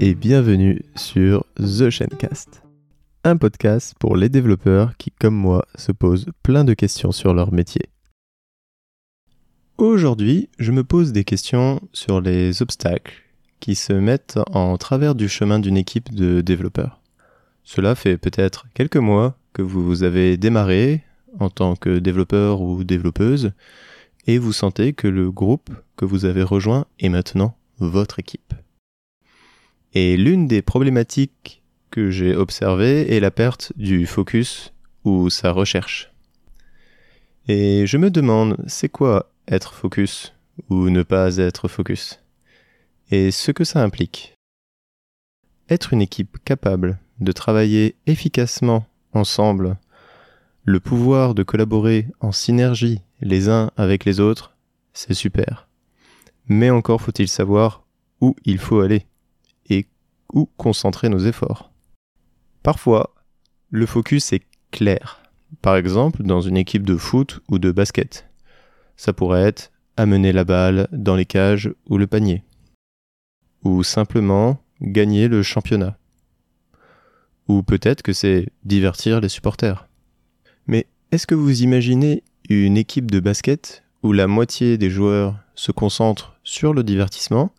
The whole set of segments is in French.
et bienvenue sur The Shencast, un podcast pour les développeurs qui, comme moi, se posent plein de questions sur leur métier. Aujourd'hui, je me pose des questions sur les obstacles qui se mettent en travers du chemin d'une équipe de développeurs. Cela fait peut-être quelques mois que vous avez démarré en tant que développeur ou développeuse et vous sentez que le groupe que vous avez rejoint est maintenant votre équipe. Et l'une des problématiques que j'ai observées est la perte du focus ou sa recherche. Et je me demande, c'est quoi être focus ou ne pas être focus? Et ce que ça implique? Être une équipe capable de travailler efficacement ensemble, le pouvoir de collaborer en synergie les uns avec les autres, c'est super. Mais encore faut-il savoir où il faut aller concentrer nos efforts. Parfois, le focus est clair. Par exemple, dans une équipe de foot ou de basket. Ça pourrait être amener la balle dans les cages ou le panier. Ou simplement gagner le championnat. Ou peut-être que c'est divertir les supporters. Mais est-ce que vous imaginez une équipe de basket où la moitié des joueurs se concentrent sur le divertissement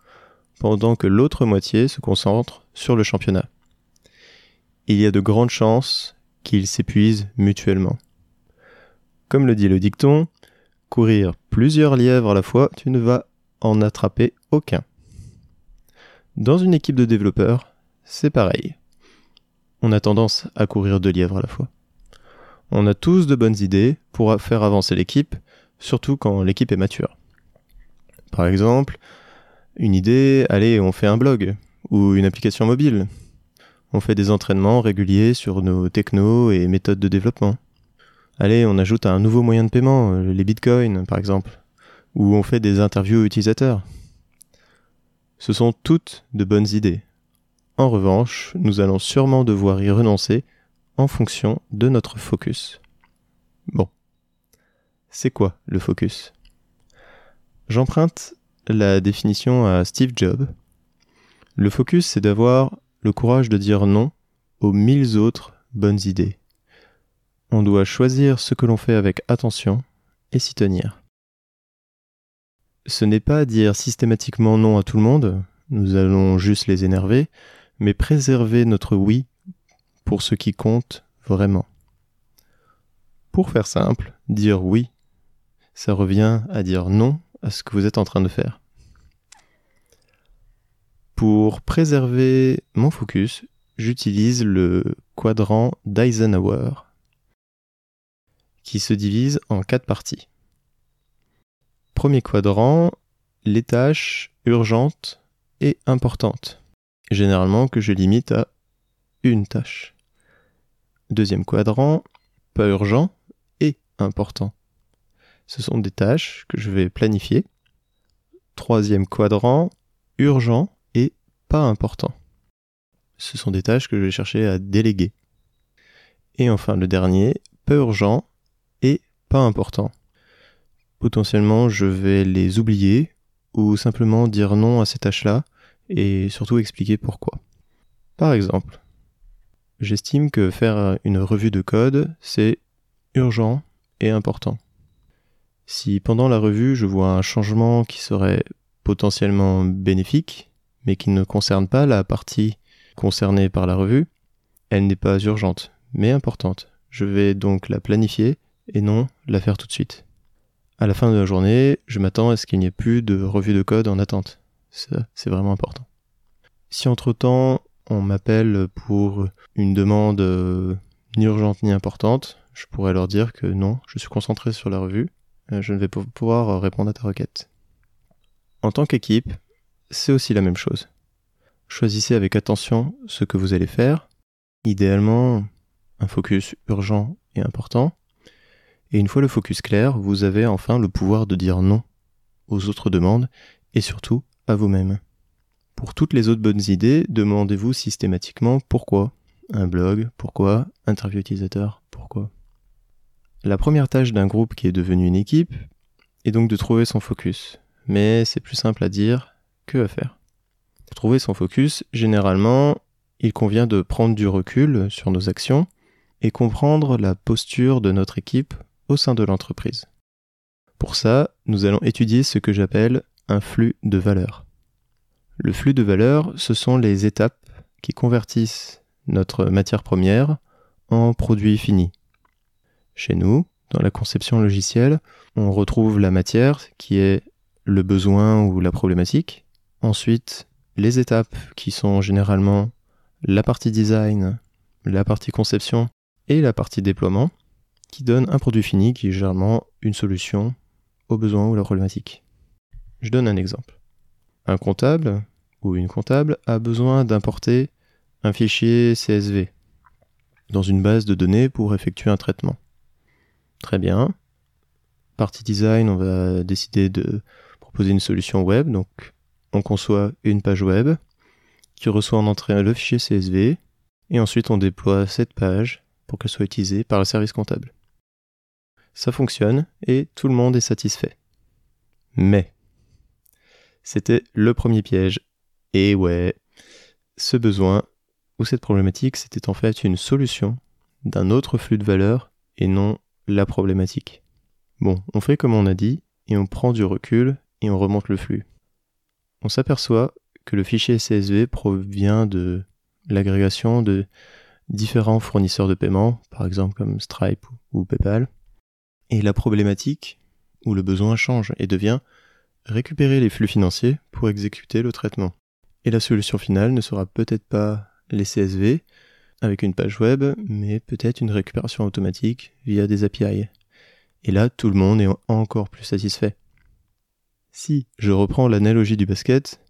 pendant que l'autre moitié se concentre sur le championnat. Il y a de grandes chances qu'ils s'épuisent mutuellement. Comme le dit le dicton, courir plusieurs lièvres à la fois, tu ne vas en attraper aucun. Dans une équipe de développeurs, c'est pareil. On a tendance à courir deux lièvres à la fois. On a tous de bonnes idées pour faire avancer l'équipe, surtout quand l'équipe est mature. Par exemple, une idée, allez, on fait un blog ou une application mobile. On fait des entraînements réguliers sur nos technos et méthodes de développement. Allez, on ajoute un nouveau moyen de paiement, euh, les bitcoins par exemple, ou on fait des interviews utilisateurs. Ce sont toutes de bonnes idées. En revanche, nous allons sûrement devoir y renoncer en fonction de notre focus. Bon. C'est quoi le focus? J'emprunte la définition à Steve Jobs. Le focus, c'est d'avoir le courage de dire non aux mille autres bonnes idées. On doit choisir ce que l'on fait avec attention et s'y tenir. Ce n'est pas dire systématiquement non à tout le monde, nous allons juste les énerver, mais préserver notre oui pour ce qui compte vraiment. Pour faire simple, dire oui, ça revient à dire non à ce que vous êtes en train de faire. Pour préserver mon focus, j'utilise le quadrant d'Eisenhower qui se divise en quatre parties. Premier quadrant, les tâches urgentes et importantes, généralement que je limite à une tâche. Deuxième quadrant, pas urgent et important. Ce sont des tâches que je vais planifier. Troisième quadrant, urgent et pas important. Ce sont des tâches que je vais chercher à déléguer. Et enfin le dernier, peu urgent et pas important. Potentiellement je vais les oublier ou simplement dire non à ces tâches-là et surtout expliquer pourquoi. Par exemple, j'estime que faire une revue de code, c'est urgent et important. Si pendant la revue je vois un changement qui serait potentiellement bénéfique, mais qui ne concerne pas la partie concernée par la revue, elle n'est pas urgente, mais importante. Je vais donc la planifier et non la faire tout de suite. À la fin de la journée, je m'attends à ce qu'il n'y ait plus de revue de code en attente. Ça, c'est vraiment important. Si entre-temps on m'appelle pour une demande euh, ni urgente ni importante, je pourrais leur dire que non, je suis concentré sur la revue, euh, je ne vais pas pouvoir répondre à ta requête. En tant qu'équipe, c'est aussi la même chose. Choisissez avec attention ce que vous allez faire, idéalement un focus urgent et important, et une fois le focus clair, vous avez enfin le pouvoir de dire non aux autres demandes et surtout à vous-même. Pour toutes les autres bonnes idées, demandez-vous systématiquement pourquoi. Un blog, pourquoi Interview utilisateur, pourquoi La première tâche d'un groupe qui est devenu une équipe est donc de trouver son focus. Mais c'est plus simple à dire que faire. Pour trouver son focus, généralement, il convient de prendre du recul sur nos actions et comprendre la posture de notre équipe au sein de l'entreprise. Pour ça, nous allons étudier ce que j'appelle un flux de valeur. Le flux de valeur, ce sont les étapes qui convertissent notre matière première en produit fini. Chez nous, dans la conception logicielle, on retrouve la matière qui est le besoin ou la problématique. Ensuite, les étapes qui sont généralement la partie design, la partie conception et la partie déploiement, qui donnent un produit fini qui est généralement une solution au besoin ou la problématique. Je donne un exemple. Un comptable ou une comptable a besoin d'importer un fichier CSV dans une base de données pour effectuer un traitement. Très bien. Partie design, on va décider de proposer une solution web. Donc, on conçoit une page web qui reçoit en entrée le fichier CSV et ensuite on déploie cette page pour qu'elle soit utilisée par le service comptable. Ça fonctionne et tout le monde est satisfait. Mais c'était le premier piège. Et ouais, ce besoin ou cette problématique, c'était en fait une solution d'un autre flux de valeur et non la problématique. Bon, on fait comme on a dit, et on prend du recul et on remonte le flux. On s'aperçoit que le fichier CSV provient de l'agrégation de différents fournisseurs de paiement, par exemple comme Stripe ou PayPal, et la problématique ou le besoin change et devient récupérer les flux financiers pour exécuter le traitement. Et la solution finale ne sera peut-être pas les CSV, avec une page web, mais peut-être une récupération automatique via des API. Et là, tout le monde est encore plus satisfait. Si je reprends l'analogie du basket,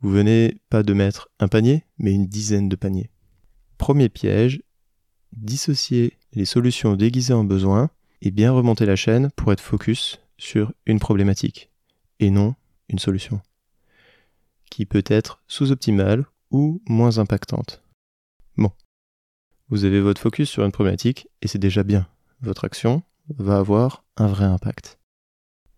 vous venez pas de mettre un panier, mais une dizaine de paniers. Premier piège, dissocier les solutions déguisées en besoins et bien remonter la chaîne pour être focus sur une problématique et non une solution, qui peut être sous-optimale ou moins impactante. Bon, vous avez votre focus sur une problématique et c'est déjà bien. Votre action va avoir un vrai impact.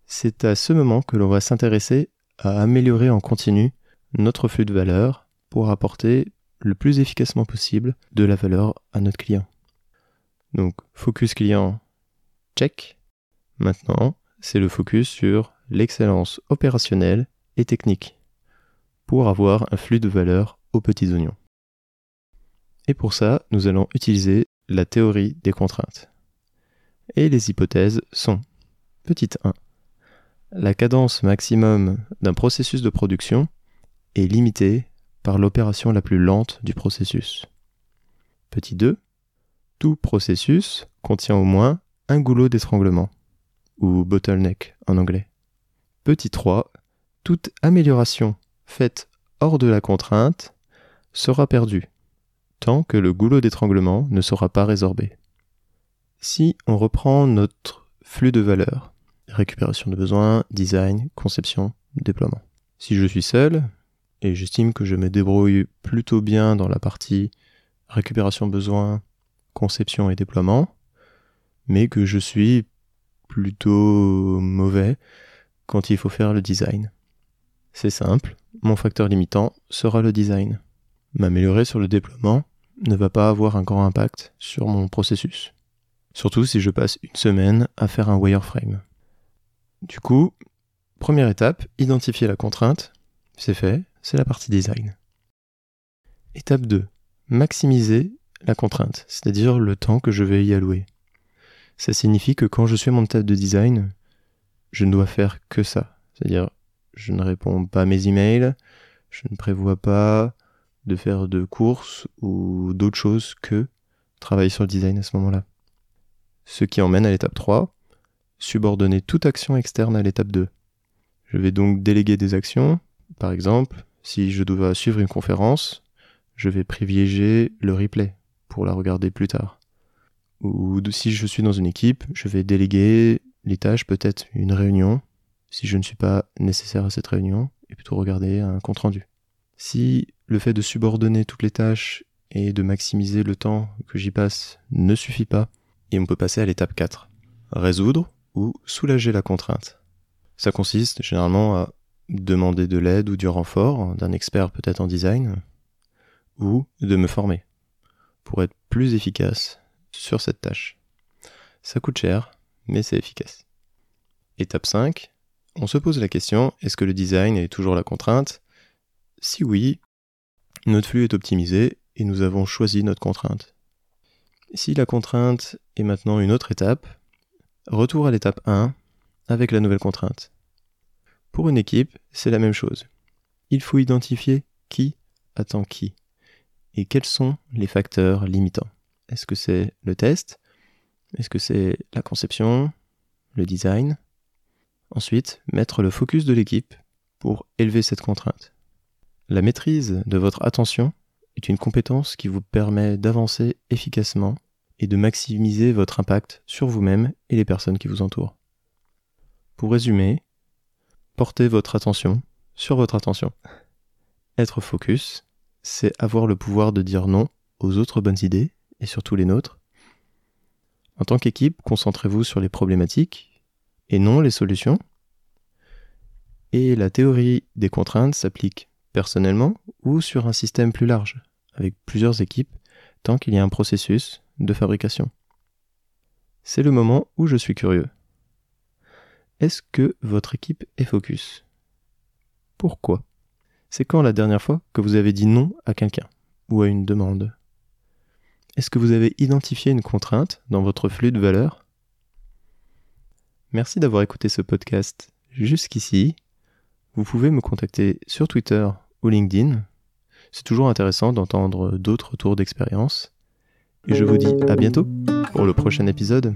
C'est à ce moment que l'on va s'intéresser à améliorer en continu notre flux de valeur pour apporter le plus efficacement possible de la valeur à notre client. Donc, focus client, check. Maintenant, c'est le focus sur l'excellence opérationnelle et technique pour avoir un flux de valeur aux petits oignons. Et pour ça, nous allons utiliser la théorie des contraintes. Et les hypothèses sont Petite 1. La cadence maximum d'un processus de production est limitée par l'opération la plus lente du processus. Petit 2. Tout processus contient au moins un goulot d'étranglement, ou bottleneck en anglais. Petit 3. Toute amélioration faite hors de la contrainte sera perdue tant que le goulot d'étranglement ne sera pas résorbé. Si on reprend notre flux de valeur, récupération de besoins, design, conception, déploiement. Si je suis seul, et j'estime que je me débrouille plutôt bien dans la partie récupération de besoins, conception et déploiement, mais que je suis plutôt mauvais quand il faut faire le design. C'est simple, mon facteur limitant sera le design. M'améliorer sur le déploiement ne va pas avoir un grand impact sur mon processus. Surtout si je passe une semaine à faire un wireframe. Du coup, première étape, identifier la contrainte. C'est fait, c'est la partie design. Étape 2. Maximiser la contrainte, c'est-à-dire le temps que je vais y allouer. Ça signifie que quand je suis à mon table de design, je ne dois faire que ça. C'est-à-dire, je ne réponds pas à mes emails, je ne prévois pas de faire de courses ou d'autres choses que travailler sur le design à ce moment-là. Ce qui emmène à l'étape 3, subordonner toute action externe à l'étape 2. Je vais donc déléguer des actions. Par exemple, si je dois suivre une conférence, je vais privilégier le replay pour la regarder plus tard. Ou si je suis dans une équipe, je vais déléguer les tâches, peut-être une réunion, si je ne suis pas nécessaire à cette réunion, et plutôt regarder un compte rendu. Si le fait de subordonner toutes les tâches et de maximiser le temps que j'y passe ne suffit pas, et on peut passer à l'étape 4. Résoudre ou soulager la contrainte. Ça consiste généralement à demander de l'aide ou du renfort d'un expert peut-être en design, ou de me former pour être plus efficace sur cette tâche. Ça coûte cher, mais c'est efficace. Étape 5, on se pose la question, est-ce que le design est toujours la contrainte? Si oui, notre flux est optimisé et nous avons choisi notre contrainte. Si la contrainte est maintenant une autre étape, retour à l'étape 1 avec la nouvelle contrainte. Pour une équipe, c'est la même chose. Il faut identifier qui attend qui et quels sont les facteurs limitants? Est-ce que c'est le test? Est-ce que c'est la conception? Le design? Ensuite, mettre le focus de l'équipe pour élever cette contrainte. La maîtrise de votre attention est une compétence qui vous permet d'avancer efficacement et de maximiser votre impact sur vous-même et les personnes qui vous entourent. Pour résumer, portez votre attention sur votre attention. Être focus, c'est avoir le pouvoir de dire non aux autres bonnes idées et surtout les nôtres. En tant qu'équipe, concentrez-vous sur les problématiques et non les solutions. Et la théorie des contraintes s'applique personnellement ou sur un système plus large, avec plusieurs équipes, tant qu'il y a un processus de fabrication. C'est le moment où je suis curieux. Est-ce que votre équipe est focus? Pourquoi? C'est quand la dernière fois que vous avez dit non à quelqu'un ou à une demande? Est-ce que vous avez identifié une contrainte dans votre flux de valeurs Merci d'avoir écouté ce podcast jusqu'ici. Vous pouvez me contacter sur Twitter ou LinkedIn. C'est toujours intéressant d'entendre d'autres tours d'expérience. Et je vous dis à bientôt pour le prochain épisode.